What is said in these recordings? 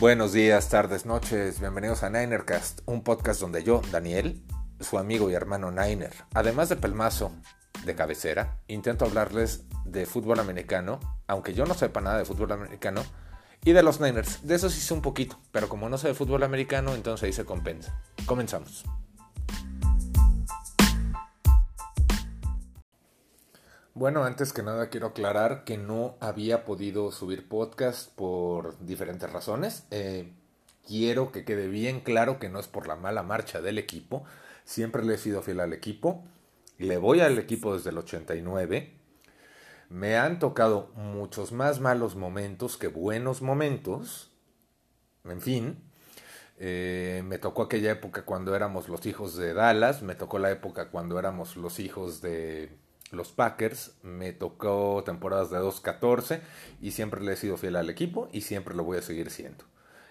Buenos días, tardes, noches, bienvenidos a Ninercast, un podcast donde yo, Daniel, su amigo y hermano Niner, además de pelmazo de cabecera, intento hablarles de fútbol americano, aunque yo no sepa nada de fútbol americano, y de los Niners. De eso sí sé un poquito, pero como no sé de fútbol americano, entonces ahí se compensa. Comenzamos. Bueno, antes que nada quiero aclarar que no había podido subir podcast por diferentes razones. Eh, quiero que quede bien claro que no es por la mala marcha del equipo. Siempre le he sido fiel al equipo. Le voy al equipo desde el 89. Me han tocado muchos más malos momentos que buenos momentos. En fin, eh, me tocó aquella época cuando éramos los hijos de Dallas. Me tocó la época cuando éramos los hijos de los Packers. Me tocó temporadas de 2-14 y siempre le he sido fiel al equipo y siempre lo voy a seguir siendo.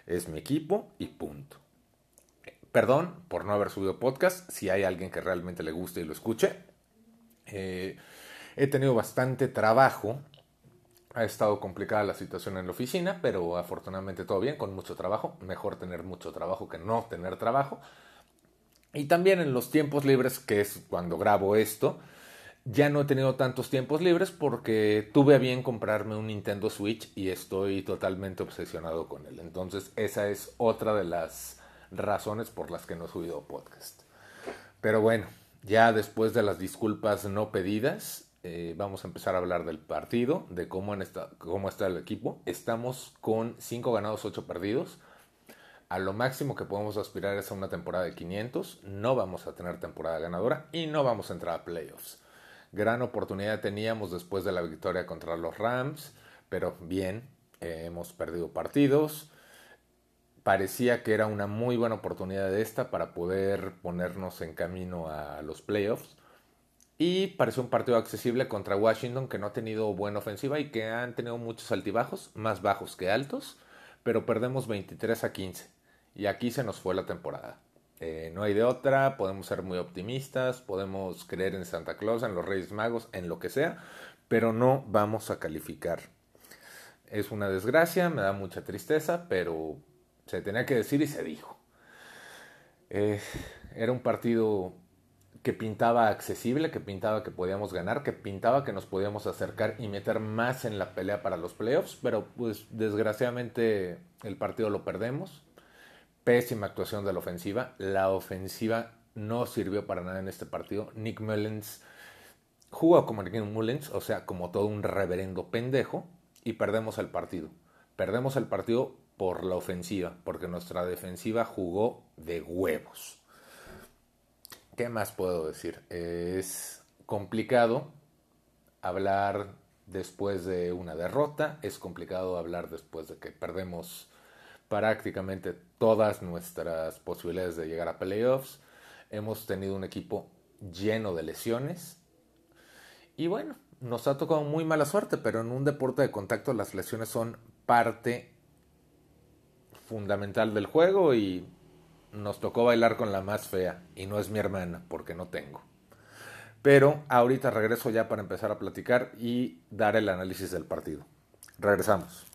Es mi equipo y punto. Perdón por no haber subido podcast. Si hay alguien que realmente le guste y lo escuche. Eh, he tenido bastante trabajo. Ha estado complicada la situación en la oficina, pero afortunadamente todo bien, con mucho trabajo. Mejor tener mucho trabajo que no tener trabajo. Y también en los tiempos libres, que es cuando grabo esto, ya no he tenido tantos tiempos libres porque tuve a bien comprarme un Nintendo Switch y estoy totalmente obsesionado con él. Entonces esa es otra de las razones por las que no he subido podcast. Pero bueno, ya después de las disculpas no pedidas, eh, vamos a empezar a hablar del partido, de cómo, esta, cómo está el equipo. Estamos con 5 ganados, 8 perdidos. A lo máximo que podemos aspirar es a una temporada de 500. No vamos a tener temporada ganadora y no vamos a entrar a playoffs. Gran oportunidad teníamos después de la victoria contra los Rams, pero bien, eh, hemos perdido partidos. Parecía que era una muy buena oportunidad esta para poder ponernos en camino a los playoffs. Y pareció un partido accesible contra Washington que no ha tenido buena ofensiva y que han tenido muchos altibajos, más bajos que altos, pero perdemos 23 a 15. Y aquí se nos fue la temporada. Eh, no hay de otra, podemos ser muy optimistas, podemos creer en Santa Claus, en los Reyes Magos, en lo que sea, pero no vamos a calificar. Es una desgracia, me da mucha tristeza, pero se tenía que decir y se dijo. Eh, era un partido que pintaba accesible, que pintaba que podíamos ganar, que pintaba que nos podíamos acercar y meter más en la pelea para los playoffs, pero pues desgraciadamente el partido lo perdemos pésima actuación de la ofensiva. La ofensiva no sirvió para nada en este partido. Nick Mullens jugó como Nick Mullens, o sea, como todo un reverendo pendejo, y perdemos el partido. Perdemos el partido por la ofensiva, porque nuestra defensiva jugó de huevos. ¿Qué más puedo decir? Es complicado hablar después de una derrota, es complicado hablar después de que perdemos prácticamente todas nuestras posibilidades de llegar a playoffs. Hemos tenido un equipo lleno de lesiones. Y bueno, nos ha tocado muy mala suerte, pero en un deporte de contacto las lesiones son parte fundamental del juego y nos tocó bailar con la más fea y no es mi hermana porque no tengo. Pero ahorita regreso ya para empezar a platicar y dar el análisis del partido. Regresamos.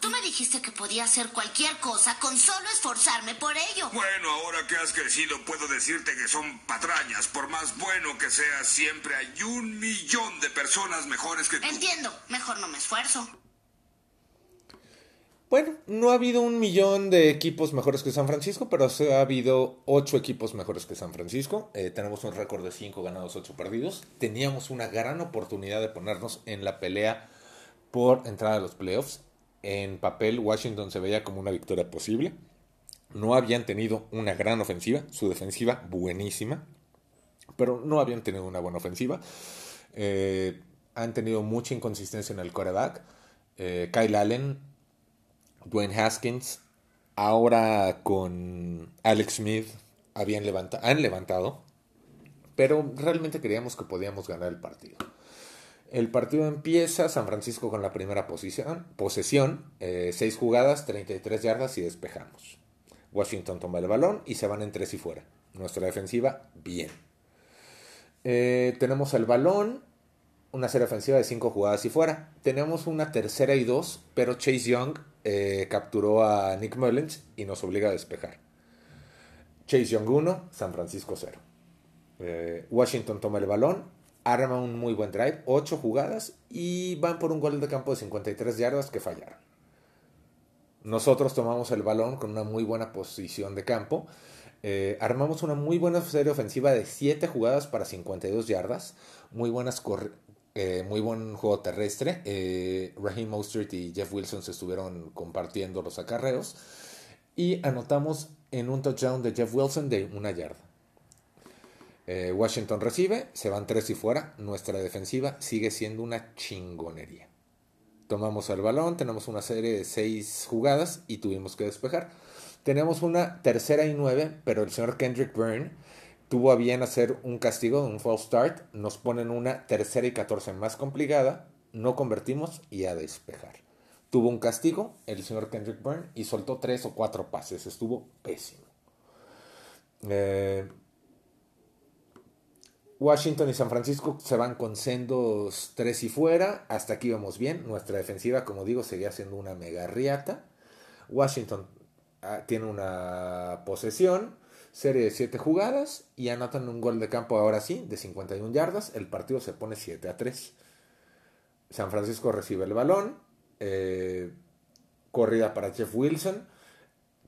Tú me dijiste que podía hacer cualquier cosa con solo esforzarme por ello. Bueno, ahora que has crecido, puedo decirte que son patrañas. Por más bueno que seas, siempre hay un millón de personas mejores que tú. Entiendo. Mejor no me esfuerzo. Bueno, no ha habido un millón de equipos mejores que San Francisco, pero sí ha habido ocho equipos mejores que San Francisco. Eh, tenemos un récord de cinco ganados, ocho perdidos. Teníamos una gran oportunidad de ponernos en la pelea por entrada a los playoffs en papel Washington se veía como una victoria posible. No habían tenido una gran ofensiva, su defensiva buenísima, pero no habían tenido una buena ofensiva. Eh, han tenido mucha inconsistencia en el coreback. Eh, Kyle Allen, Dwayne Haskins, ahora con Alex Smith habían han levantado, pero realmente creíamos que podíamos ganar el partido. El partido empieza, San Francisco con la primera posición, posesión, 6 eh, jugadas, 33 yardas y despejamos. Washington toma el balón y se van en tres y fuera. Nuestra defensiva, bien. Eh, tenemos el balón, una serie ofensiva de 5 jugadas y fuera. Tenemos una tercera y dos, pero Chase Young eh, capturó a Nick Mullins y nos obliga a despejar. Chase Young 1, San Francisco 0. Eh, Washington toma el balón, arma un muy buen drive, 8 jugadas y van por un gol de campo de 53 yardas que fallaron. Nosotros tomamos el balón con una muy buena posición de campo. Eh, armamos una muy buena serie ofensiva de 7 jugadas para 52 yardas. Muy, buenas eh, muy buen juego terrestre. Eh, Raheem Mostert y Jeff Wilson se estuvieron compartiendo los acarreos. Y anotamos en un touchdown de Jeff Wilson de una yarda. Eh, Washington recibe, se van tres y fuera. Nuestra defensiva sigue siendo una chingonería. Tomamos el balón, tenemos una serie de seis jugadas y tuvimos que despejar. Tenemos una tercera y nueve, pero el señor Kendrick Byrne tuvo a bien hacer un castigo, un false start. Nos ponen una tercera y catorce más complicada. No convertimos y a despejar. Tuvo un castigo el señor Kendrick Byrne y soltó tres o cuatro pases. Estuvo pésimo. Eh, Washington y San Francisco se van con sendos tres y fuera. Hasta aquí vamos bien. Nuestra defensiva, como digo, seguía siendo una mega riata. Washington ah, tiene una posesión, serie de siete jugadas y anotan un gol de campo ahora sí, de 51 yardas. El partido se pone 7 a 3. San Francisco recibe el balón. Eh, corrida para Jeff Wilson.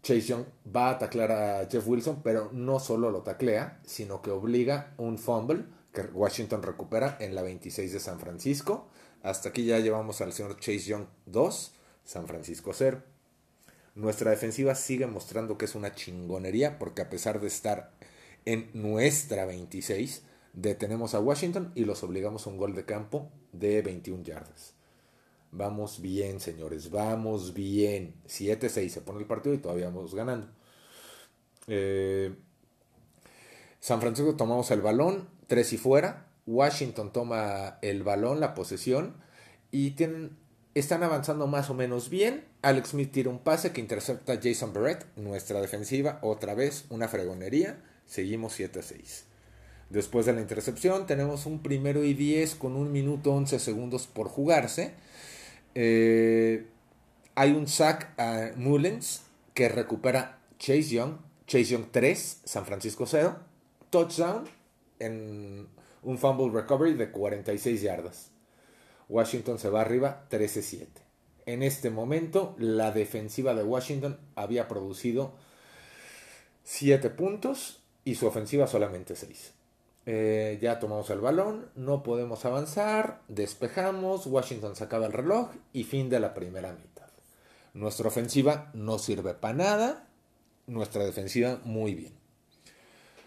Chase Young va a taclear a Jeff Wilson, pero no solo lo taclea, sino que obliga un fumble que Washington recupera en la 26 de San Francisco. Hasta aquí ya llevamos al señor Chase Young 2, San Francisco 0. Nuestra defensiva sigue mostrando que es una chingonería porque a pesar de estar en nuestra 26, detenemos a Washington y los obligamos a un gol de campo de 21 yardas. Vamos bien, señores, vamos bien. 7-6 se pone el partido y todavía vamos ganando. Eh, San Francisco tomamos el balón, 3 y fuera. Washington toma el balón, la posesión. Y tienen, están avanzando más o menos bien. Alex Smith tira un pase que intercepta a Jason Barrett. Nuestra defensiva, otra vez, una fregonería. Seguimos 7-6. Después de la intercepción, tenemos un primero y 10 con un minuto 11 segundos por jugarse eh, hay un sack a Mullins que recupera Chase Young. Chase Young 3, San Francisco 0. Touchdown en un fumble recovery de 46 yardas. Washington se va arriba 13-7. En este momento, la defensiva de Washington había producido 7 puntos y su ofensiva solamente 6. Eh, ya tomamos el balón, no podemos avanzar, despejamos, Washington sacaba el reloj y fin de la primera mitad. Nuestra ofensiva no sirve para nada, nuestra defensiva muy bien.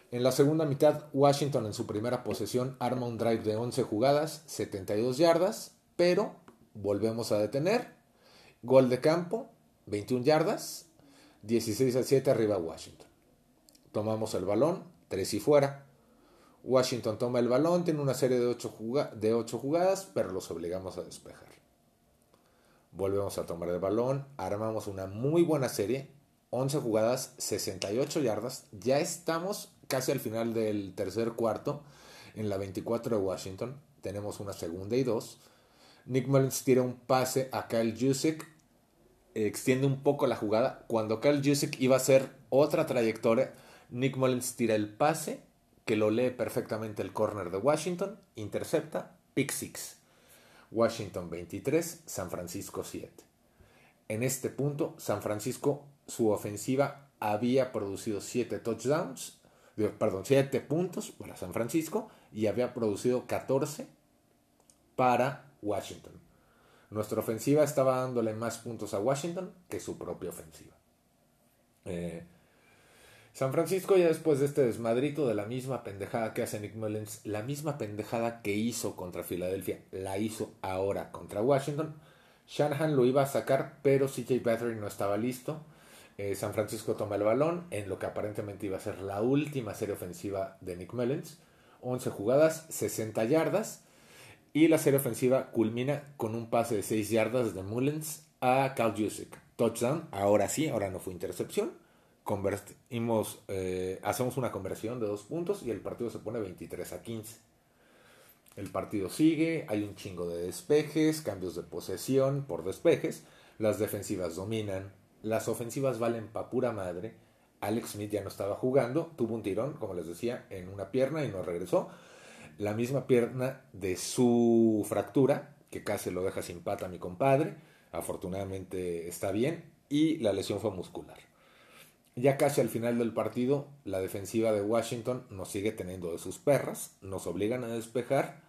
En la segunda mitad, Washington en su primera posesión arma un drive de 11 jugadas, 72 yardas, pero volvemos a detener. Gol de campo, 21 yardas, 16 a 7 arriba Washington. Tomamos el balón, 3 y fuera. Washington toma el balón, tiene una serie de 8, de jugadas, pero los obligamos a despejar. Volvemos a tomar el balón, armamos una muy buena serie, 11 jugadas, 68 yardas. Ya estamos casi al final del tercer cuarto, en la 24 de Washington. Tenemos una segunda y dos. Nick Mullins tira un pase a Kyle Jusic, extiende un poco la jugada. Cuando Kyle Jusic iba a hacer otra trayectoria, Nick Mullins tira el pase que lo lee perfectamente el corner de Washington, intercepta, pick six. Washington 23, San Francisco 7. En este punto, San Francisco, su ofensiva había producido 7 touchdowns, perdón, 7 puntos para San Francisco y había producido 14 para Washington. Nuestra ofensiva estaba dándole más puntos a Washington que su propia ofensiva. Eh, San Francisco ya después de este desmadrito de la misma pendejada que hace Nick Mullins, la misma pendejada que hizo contra Filadelfia, la hizo ahora contra Washington. Shanahan lo iba a sacar, pero CJ Battery no estaba listo. Eh, San Francisco toma el balón en lo que aparentemente iba a ser la última serie ofensiva de Nick Mullins. 11 jugadas, 60 yardas. Y la serie ofensiva culmina con un pase de 6 yardas de Mullins a Cal Jusic. Touchdown, ahora sí, ahora no fue intercepción eh, hacemos una conversión de dos puntos y el partido se pone 23 a 15. El partido sigue, hay un chingo de despejes, cambios de posesión por despejes, las defensivas dominan, las ofensivas valen pa' pura madre. Alex Smith ya no estaba jugando, tuvo un tirón, como les decía, en una pierna y no regresó. La misma pierna de su fractura, que casi lo deja sin pata a mi compadre. Afortunadamente está bien. Y la lesión fue muscular. Ya casi al final del partido, la defensiva de Washington nos sigue teniendo de sus perras, nos obligan a despejar.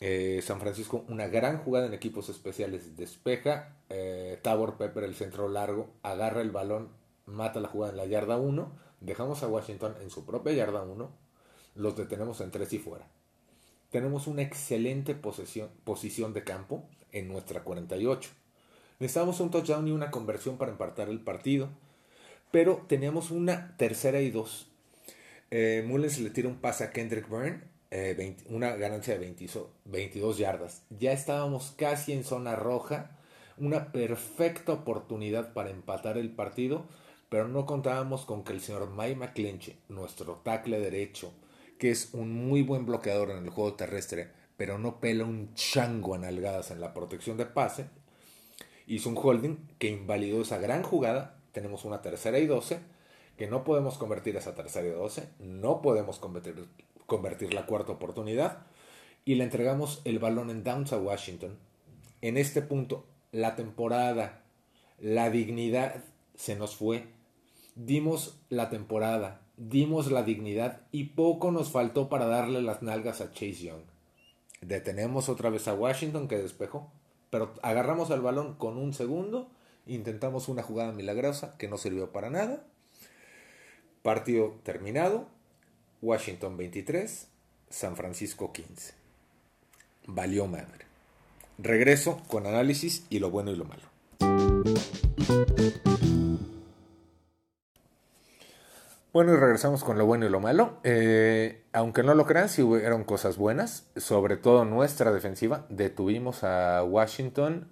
Eh, San Francisco, una gran jugada en equipos especiales, despeja. Eh, Tabor Pepper, el centro largo, agarra el balón, mata la jugada en la yarda 1. Dejamos a Washington en su propia yarda 1. Los detenemos en 3 y fuera. Tenemos una excelente posesión, posición de campo en nuestra 48. Necesitamos un touchdown y una conversión para empatar el partido pero teníamos una tercera y dos. Eh, Mullens le tira un pase a Kendrick Byrne, eh, una ganancia de 22 yardas. Ya estábamos casi en zona roja, una perfecta oportunidad para empatar el partido, pero no contábamos con que el señor Mike McClinchy, nuestro tackle derecho, que es un muy buen bloqueador en el juego terrestre, pero no pela un chango a nalgadas en la protección de pase, hizo un holding que invalidó esa gran jugada tenemos una tercera y doce, que no podemos convertir esa tercera y doce, no podemos convertir, convertir la cuarta oportunidad, y le entregamos el balón en downs a Washington. En este punto, la temporada, la dignidad se nos fue. Dimos la temporada, dimos la dignidad y poco nos faltó para darle las nalgas a Chase Young. Detenemos otra vez a Washington que despejó, pero agarramos el balón con un segundo Intentamos una jugada milagrosa que no sirvió para nada. Partido terminado. Washington 23, San Francisco 15. Valió madre. Regreso con análisis y lo bueno y lo malo. Bueno, y regresamos con lo bueno y lo malo. Eh, aunque no lo crean, sí hubieron cosas buenas, sobre todo nuestra defensiva. Detuvimos a Washington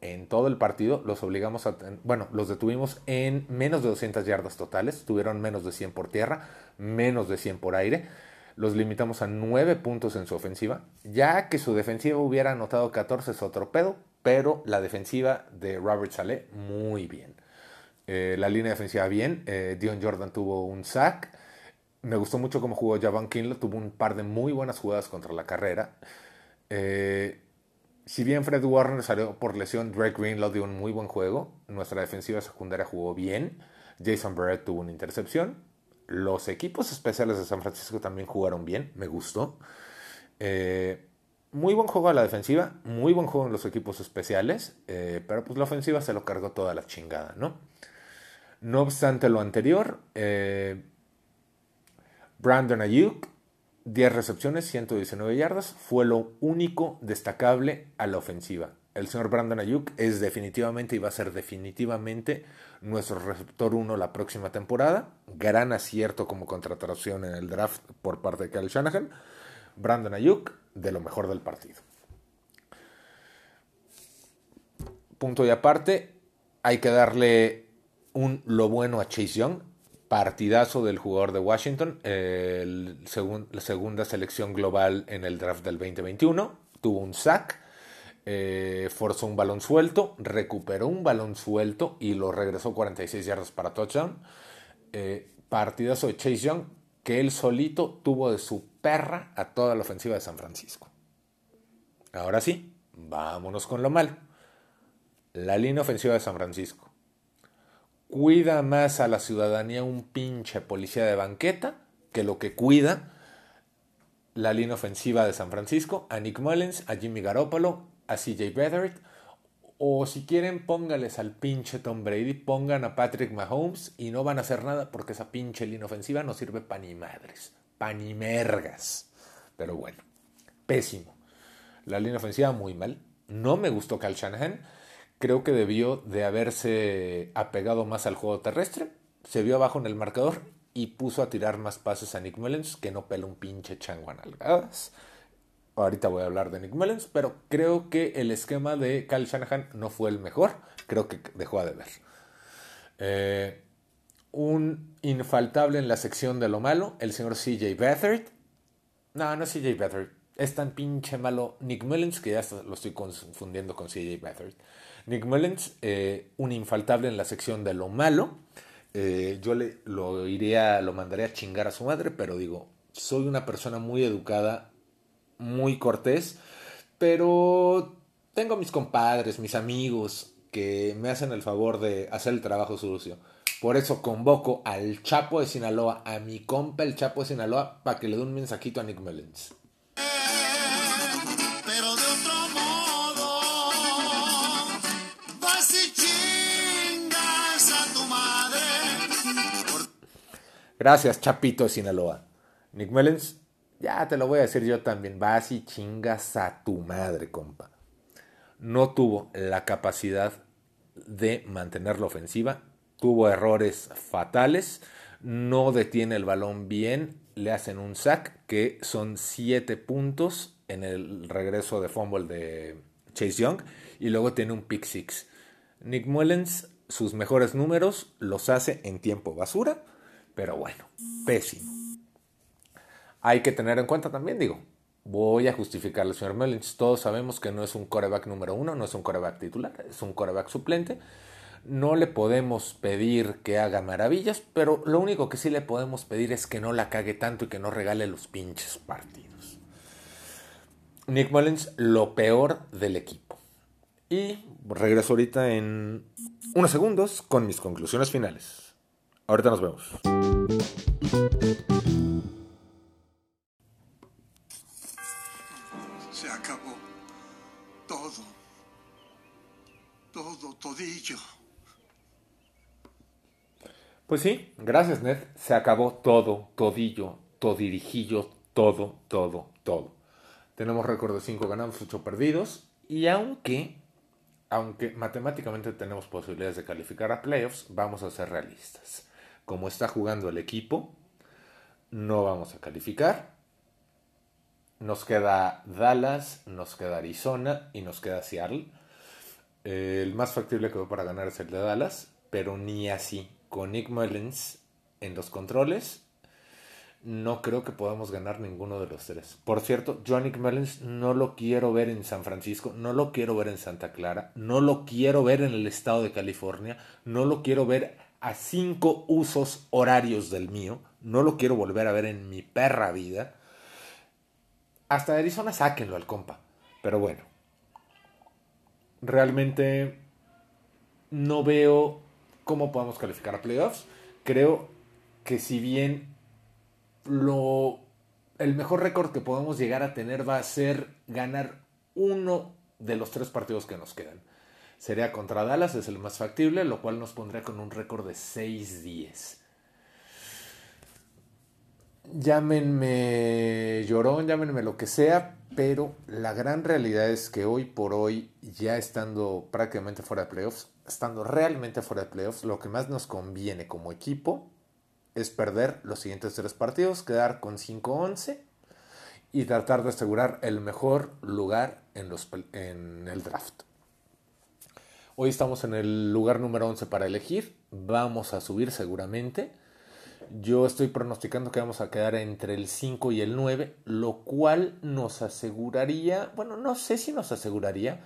en todo el partido, los obligamos a, bueno, los detuvimos en menos de 200 yardas totales, tuvieron menos de 100 por tierra, menos de 100 por aire, los limitamos a 9 puntos en su ofensiva, ya que su defensiva hubiera anotado 14 es otro pedo, pero la defensiva de Robert Saleh muy bien. Eh, la línea defensiva bien, eh, Dion Jordan tuvo un sack, me gustó mucho cómo jugó Javan Kinlo, tuvo un par de muy buenas jugadas contra la carrera. Eh, si bien Fred Warner salió por lesión, Drake Greenlaw dio un muy buen juego. Nuestra defensiva secundaria jugó bien. Jason Barrett tuvo una intercepción. Los equipos especiales de San Francisco también jugaron bien. Me gustó. Eh, muy buen juego a la defensiva. Muy buen juego en los equipos especiales. Eh, pero pues la ofensiva se lo cargó toda la chingada, ¿no? No obstante lo anterior, eh, Brandon Ayuk 10 recepciones, 119 yardas, fue lo único destacable a la ofensiva. El señor Brandon Ayuk es definitivamente y va a ser definitivamente nuestro receptor 1 la próxima temporada. Gran acierto como contratación en el draft por parte de Kyle Shanahan. Brandon Ayuk, de lo mejor del partido. Punto y aparte, hay que darle un lo bueno a Chase Young partidazo del jugador de Washington, la segunda selección global en el draft del 2021. Tuvo un sack, eh, forzó un balón suelto, recuperó un balón suelto y lo regresó 46 yardas para touchdown. Eh, partidazo de Chase Young que él solito tuvo de su perra a toda la ofensiva de San Francisco. Ahora sí, vámonos con lo malo. La línea ofensiva de San Francisco cuida más a la ciudadanía un pinche policía de banqueta que lo que cuida la línea ofensiva de San Francisco, a Nick Mullins, a Jimmy Garoppolo, a CJ Beathard, o si quieren póngales al pinche Tom Brady, pongan a Patrick Mahomes y no van a hacer nada porque esa pinche línea ofensiva no sirve pa' ni madres, pa' ni mergas. Pero bueno, pésimo. La línea ofensiva muy mal. No me gustó Cal Shanahan creo que debió de haberse apegado más al juego terrestre. Se vio abajo en el marcador y puso a tirar más pases a Nick Mullens, que no pela un pinche chango a nalgadas. Ahorita voy a hablar de Nick Mullens, pero creo que el esquema de Kyle Shanahan no fue el mejor. Creo que dejó de ver. Eh, un infaltable en la sección de lo malo, el señor CJ Beathard. No, no es CJ Beathard. Es tan pinche malo Nick Mullins que ya lo estoy confundiendo con CJ Beathard. Nick Mullins, eh, un infaltable en la sección de lo malo. Eh, yo le, lo iría, lo mandaría a chingar a su madre, pero digo, soy una persona muy educada, muy cortés, pero tengo mis compadres, mis amigos que me hacen el favor de hacer el trabajo sucio. Por eso convoco al Chapo de Sinaloa, a mi compa el Chapo de Sinaloa, para que le dé un mensajito a Nick Mullins. Gracias, Chapito de Sinaloa. Nick Mullins, ya te lo voy a decir yo también, vas y chingas a tu madre, compa. No tuvo la capacidad de mantener la ofensiva tuvo errores fatales, no detiene el balón bien, le hacen un sack que son 7 puntos en el regreso de fumble de Chase Young y luego tiene un pick six. Nick Mullens, sus mejores números los hace en tiempo basura, pero bueno, pésimo. Hay que tener en cuenta también, digo, voy a justificarle al señor Mullens. Todos sabemos que no es un coreback número uno, no es un coreback titular, es un coreback suplente no le podemos pedir que haga maravillas, pero lo único que sí le podemos pedir es que no la cague tanto y que no regale los pinches partidos. Nick Mullins, lo peor del equipo. Y regreso ahorita en unos segundos con mis conclusiones finales. Ahorita nos vemos. Se acabó todo. Todo, todillo. Pues sí, gracias Ned. Se acabó todo, todillo, todirijillo, todo, todo, todo. Tenemos récord de 5 ganados, 8 perdidos. Y aunque, aunque matemáticamente tenemos posibilidades de calificar a playoffs, vamos a ser realistas. Como está jugando el equipo, no vamos a calificar. Nos queda Dallas, nos queda Arizona y nos queda Seattle. el más factible que veo para ganar es el de Dallas, pero ni así con Nick Mullins en los controles, no creo que podamos ganar ninguno de los tres. Por cierto, yo a Nick Mullins no lo quiero ver en San Francisco, no lo quiero ver en Santa Clara, no lo quiero ver en el estado de California, no lo quiero ver a cinco usos horarios del mío, no lo quiero volver a ver en mi perra vida. Hasta Arizona sáquenlo al compa. Pero bueno, realmente no veo cómo podemos calificar a playoffs. Creo que si bien lo el mejor récord que podemos llegar a tener va a ser ganar uno de los tres partidos que nos quedan. Sería contra Dallas, es el más factible, lo cual nos pondría con un récord de 6-10. Llámenme llorón, llámenme lo que sea, pero la gran realidad es que hoy por hoy, ya estando prácticamente fuera de playoffs, estando realmente fuera de playoffs, lo que más nos conviene como equipo es perder los siguientes tres partidos, quedar con 5-11 y tratar de asegurar el mejor lugar en, los, en el draft. Hoy estamos en el lugar número 11 para elegir, vamos a subir seguramente. Yo estoy pronosticando que vamos a quedar entre el 5 y el 9, lo cual nos aseguraría, bueno, no sé si nos aseguraría,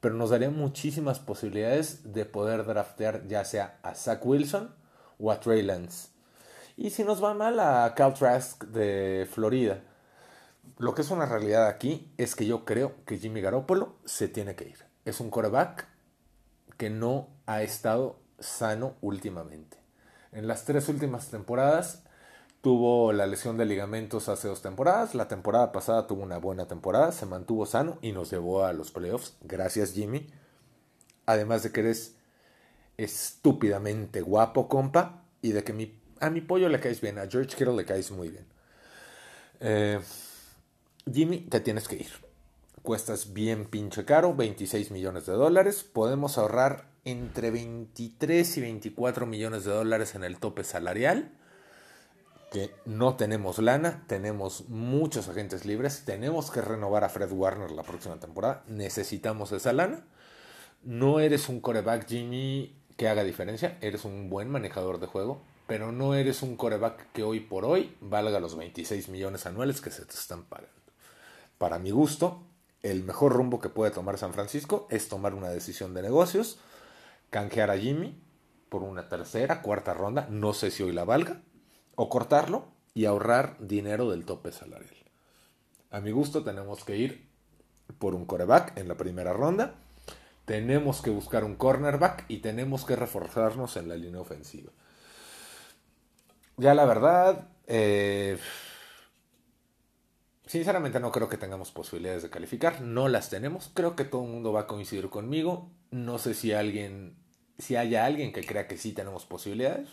pero nos daría muchísimas posibilidades de poder draftear ya sea a Zach Wilson o a Trey Lance. Y si nos va mal a Cal Trask de Florida. Lo que es una realidad aquí es que yo creo que Jimmy Garoppolo se tiene que ir. Es un coreback que no ha estado sano últimamente. En las tres últimas temporadas Tuvo la lesión de ligamentos hace dos temporadas. La temporada pasada tuvo una buena temporada, se mantuvo sano y nos llevó a los playoffs. Gracias, Jimmy. Además de que eres estúpidamente guapo, compa. Y de que a mi pollo le caes bien, a George Kittle le caes muy bien. Eh, Jimmy, te tienes que ir. Cuestas bien pinche caro, 26 millones de dólares. Podemos ahorrar entre 23 y 24 millones de dólares en el tope salarial que no tenemos lana, tenemos muchos agentes libres, tenemos que renovar a Fred Warner la próxima temporada, necesitamos esa lana. No eres un coreback Jimmy que haga diferencia, eres un buen manejador de juego, pero no eres un coreback que hoy por hoy valga los 26 millones anuales que se te están pagando. para mi gusto, el mejor rumbo que puede tomar San Francisco es tomar una decisión de negocios, canjear a Jimmy por una tercera, cuarta ronda, no sé si hoy la valga, o cortarlo y ahorrar dinero del tope salarial. A mi gusto tenemos que ir por un coreback en la primera ronda, tenemos que buscar un cornerback y tenemos que reforzarnos en la línea ofensiva. Ya la verdad, eh, sinceramente no creo que tengamos posibilidades de calificar, no las tenemos, creo que todo el mundo va a coincidir conmigo, no sé si alguien, si haya alguien que crea que sí tenemos posibilidades,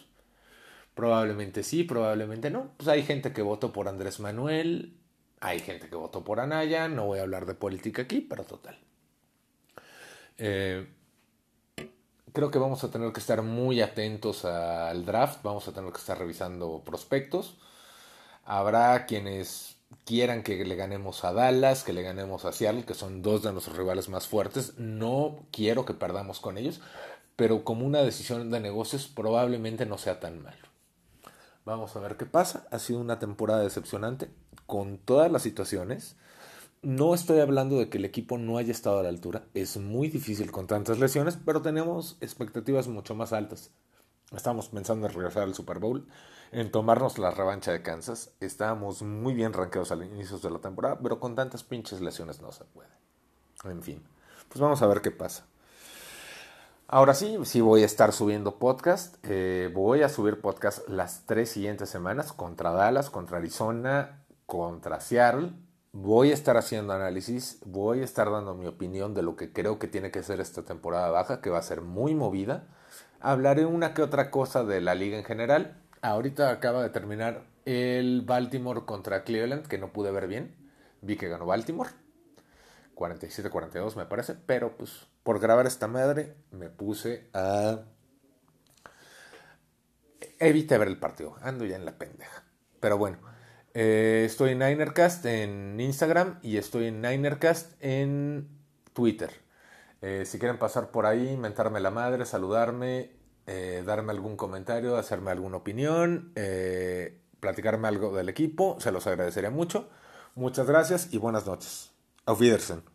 probablemente sí, probablemente no, pues hay gente que votó por Andrés Manuel, hay gente que votó por Anaya, no voy a hablar de política aquí, pero total. Eh, creo que vamos a tener que estar muy atentos al draft, vamos a tener que estar revisando prospectos. Habrá quienes quieran que le ganemos a Dallas, que le ganemos a Seattle, que son dos de nuestros rivales más fuertes. No quiero que perdamos con ellos, pero como una decisión de negocios probablemente no sea tan malo. Vamos a ver qué pasa. Ha sido una temporada decepcionante con todas las situaciones. No estoy hablando de que el equipo no haya estado a la altura. Es muy difícil con tantas lesiones, pero tenemos expectativas mucho más altas. Estamos pensando en regresar al Super Bowl, en tomarnos la revancha de Kansas. Estábamos muy bien rankeados al inicio de la temporada, pero con tantas pinches lesiones no se puede. En fin, pues vamos a ver qué pasa. Ahora sí, sí voy a estar subiendo podcast. Eh, voy a subir podcast las tres siguientes semanas contra Dallas, contra Arizona, contra Seattle. Voy a estar haciendo análisis, voy a estar dando mi opinión de lo que creo que tiene que ser esta temporada baja, que va a ser muy movida. Hablaré una que otra cosa de la liga en general. Ahorita acaba de terminar el Baltimore contra Cleveland, que no pude ver bien. Vi que ganó Baltimore. 47-42 me parece, pero pues por grabar esta madre me puse a... Evité ver el partido, ando ya en la pendeja. Pero bueno, eh, estoy en Ninercast en Instagram y estoy en Ninercast en Twitter. Eh, si quieren pasar por ahí, mentarme la madre, saludarme, eh, darme algún comentario, hacerme alguna opinión, platicarme algo del equipo, se los agradecería mucho. Muchas gracias y buenas noches. Auf Wiedersehen.